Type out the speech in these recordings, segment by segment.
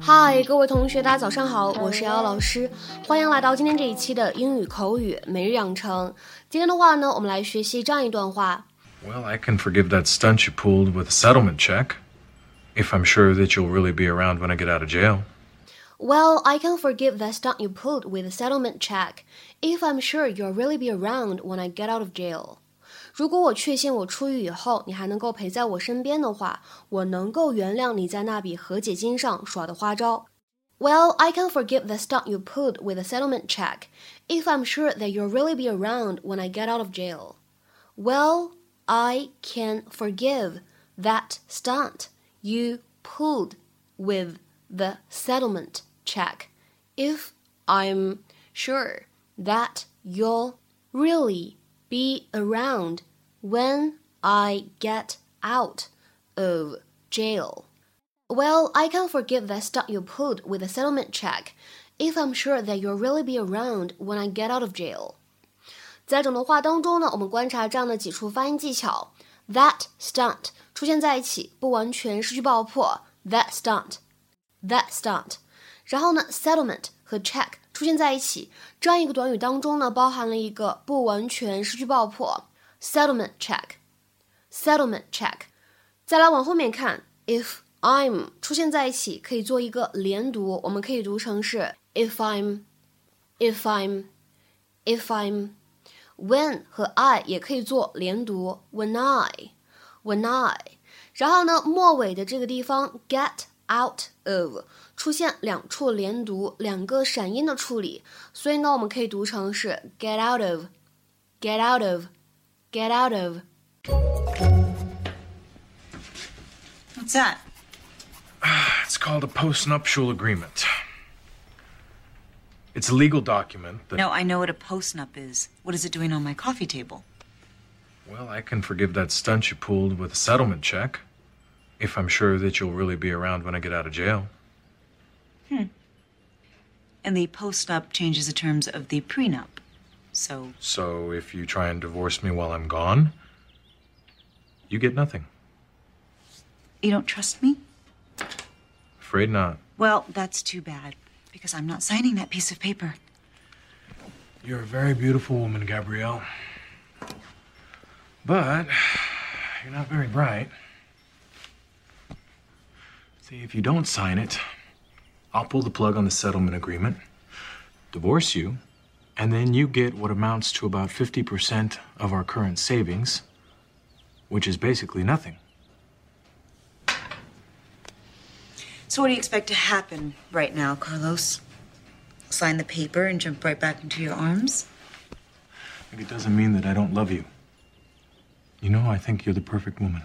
嗨，各位同学，大家早上好，我是瑶瑶老师，欢迎来到今天这一期的英语口语每日养成。今天的话呢，我们来学习这样一段话。 Well, I can forgive that stunt you pulled with a settlement check if I'm sure that you'll really be around when I get out of jail. Well, I can forgive that stunt you pulled with a settlement check if I'm sure you'll really be around when I get out of jail. 如果我确信我出狱以后你还能够陪在我身边的话，我能够原谅你在那笔和解金上耍的花招。Well, I can forgive the stunt you pulled with a settlement check if I'm sure that you'll really be around when I get out of jail. Well, I can forgive that stunt you pulled with the settlement check if I'm sure that you'll really be around when I get out of jail. Well, I can forgive that stunt you pulled with the settlement check if I'm sure that you'll really be around when I get out of jail. 在整段话当中呢，我们观察这样的几处发音技巧。That stunt 出现在一起，不完全失去爆破。That stunt，that stunt。 然后呢，settlement 和 check 出现在一起，这样一个短语当中呢，包含了一个不完全失去爆破。Settlement check，settlement check。再来往后面看，if I'm 出现在一起，可以做一个连读，我们可以读成是 if I'm，if I'm，if I'm。when 和 I 也可以做连读，when I，when I。然后呢，末尾的这个地方 get out of 出现两处连读，两个闪音的处理，所以呢，我们可以读成是 get out of，get out of，get out of。 What's that? It's called a postnuptial agreement. It's a legal document that. No, I know what a postnup is. What is it doing on my coffee table? Well, I can forgive that stunt you pulled with a settlement check if I'm sure that you'll really be around when I get out of jail. Hmm. And the postnup changes the terms of the prenup. So, So if you try and divorce me while I'm gone, you get nothing. you don't trust me? Afraid not. Well, that's too bad, because I'm not signing that piece of paper. You're a very beautiful woman, Gabrielle. But you're not very bright. See, if you don't sign it, I'll pull the plug on the settlement agreement, divorce you, and then you get what amounts to about 50% of our current savings, which is basically nothing. So, what do you expect to happen right now, Carlos? Sign the paper and jump right back into your arms? It doesn't mean that I don't love you. You know, I think you're the perfect woman.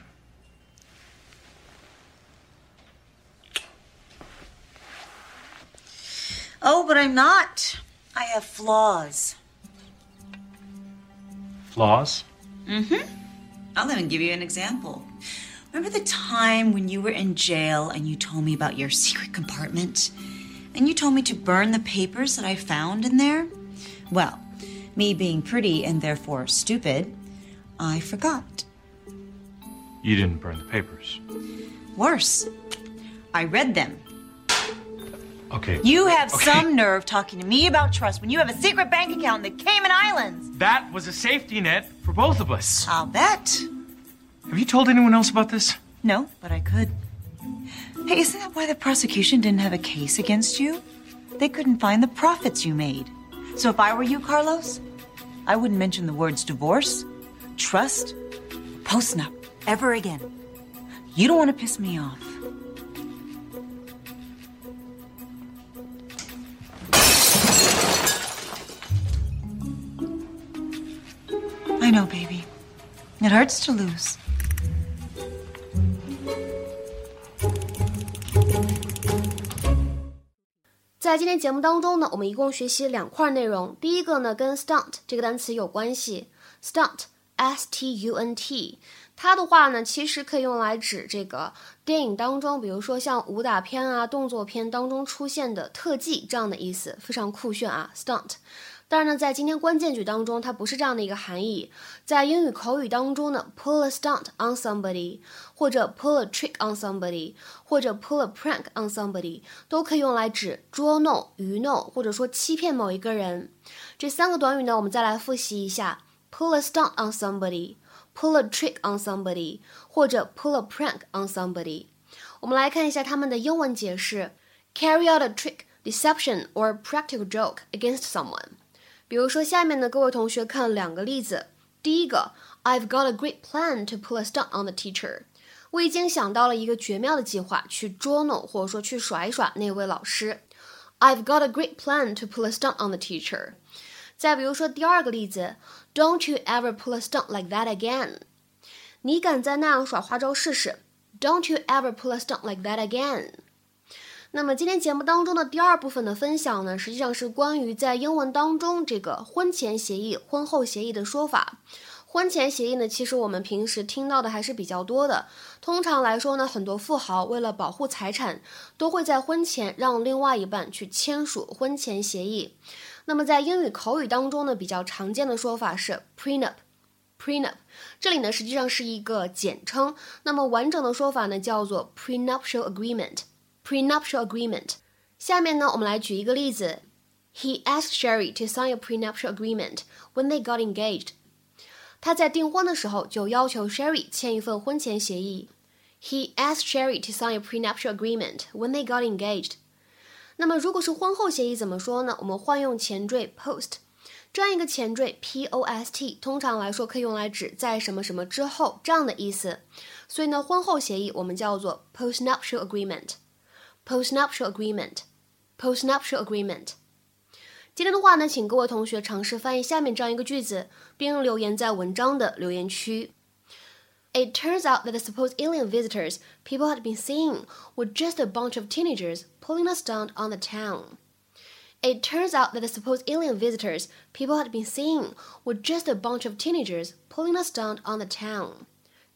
Oh, but I'm not. I have flaws. Flaws? Mm hmm. I'll even give you an example. Remember the time when you were in jail and you told me about your secret compartment? And you told me to burn the papers that I found in there? Well, me being pretty and therefore stupid, I forgot. You didn't burn the papers. Worse, I read them. Okay. You have Okay. some nerve talking to me about trust when you have a secret bank account in the Cayman Islands. That was a safety net for both of us. I'll bet. Have you told anyone else about this? No, but I could. Hey, isn't that why the prosecution didn't have a case against you? They couldn't find the profits you made. So if I were you, Carlos, I wouldn't mention the words divorce, trust, postnup ever again. You don't want to piss me off. I know, baby. It hurts to lose. 在今天节目当中呢，我们一共学习两块内容。第一个呢，跟 stunt 这个单词有关系，stunt s t u n t。它的话呢，其实可以用来指这个电影当中，比如说像武打片啊、动作片当中出现的特技这样的意思，非常酷炫啊，stunt。但是呢，在今天关键句当中，它不是这样的一个含义。在英语口语当中呢，pull a stunt on somebody，或者 pull a trick on somebody，或者 pull a prank on somebody，都可以用来指捉弄、愚弄，或者说欺骗某一个人。这三个短语呢，我们再来复习一下：pull a stunt on somebody，pull a trick on somebody，或者 pull a prank on somebody。我们来看一下它们的英文解释：carry out a trick, deception or practical joke against someone。比如说，下面的，各位同学看两个例子。第一个，I've got a great plan to pull a stunt on the teacher。我已经想到了一个绝妙的计划，去捉弄或者说去耍一耍那位老师。I've got a great plan to pull a stunt on the teacher。再比如说第二个例子，Don't you ever pull a stunt like that again。你敢再那样耍花招试试？Don't you ever pull a stunt like that again。那么今天节目当中的第二部分的分享呢，实际上是关于在英文当中这个婚前协议、婚后协议的说法。婚前协议呢，其实我们平时听到的还是比较多的。通常来说呢，很多富豪为了保护财产，都会在婚前让另外一半去签署婚前协议。那么在英语口语当中呢，比较常见的说法是 prenup，prenup。这里呢，实际上是一个简称。那么完整的说法呢，叫做 prenuptial agreement。prenuptial agreement。下面呢，我们来举一个例子。He asked Sherry to sign a prenuptial agreement when they got engaged。他在订婚的时候就要求 Sherry 签一份婚前协议。He asked Sherry to sign a prenuptial agreement when they got engaged。那么如果是婚后协议怎么说呢？我们换用前缀 post。这样一个前缀 p o s t，通常来说可以用来指在什么什么之后这样的意思。所以呢，婚后协议我们叫做 postnuptial agreement。 postnuptial agreement, postnuptial agreement。今天的话呢，请各位同学尝试翻译下面这样一个句子，并留言在文章的留言区。It turns out that the supposed alien visitors people had been seeing were just a bunch of teenagers pulling a stunt on the town. It turns out that the supposed alien visitors people had been seeing were just a bunch of teenagers pulling a stunt on the town.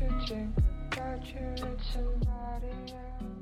Think you, it's somebody else.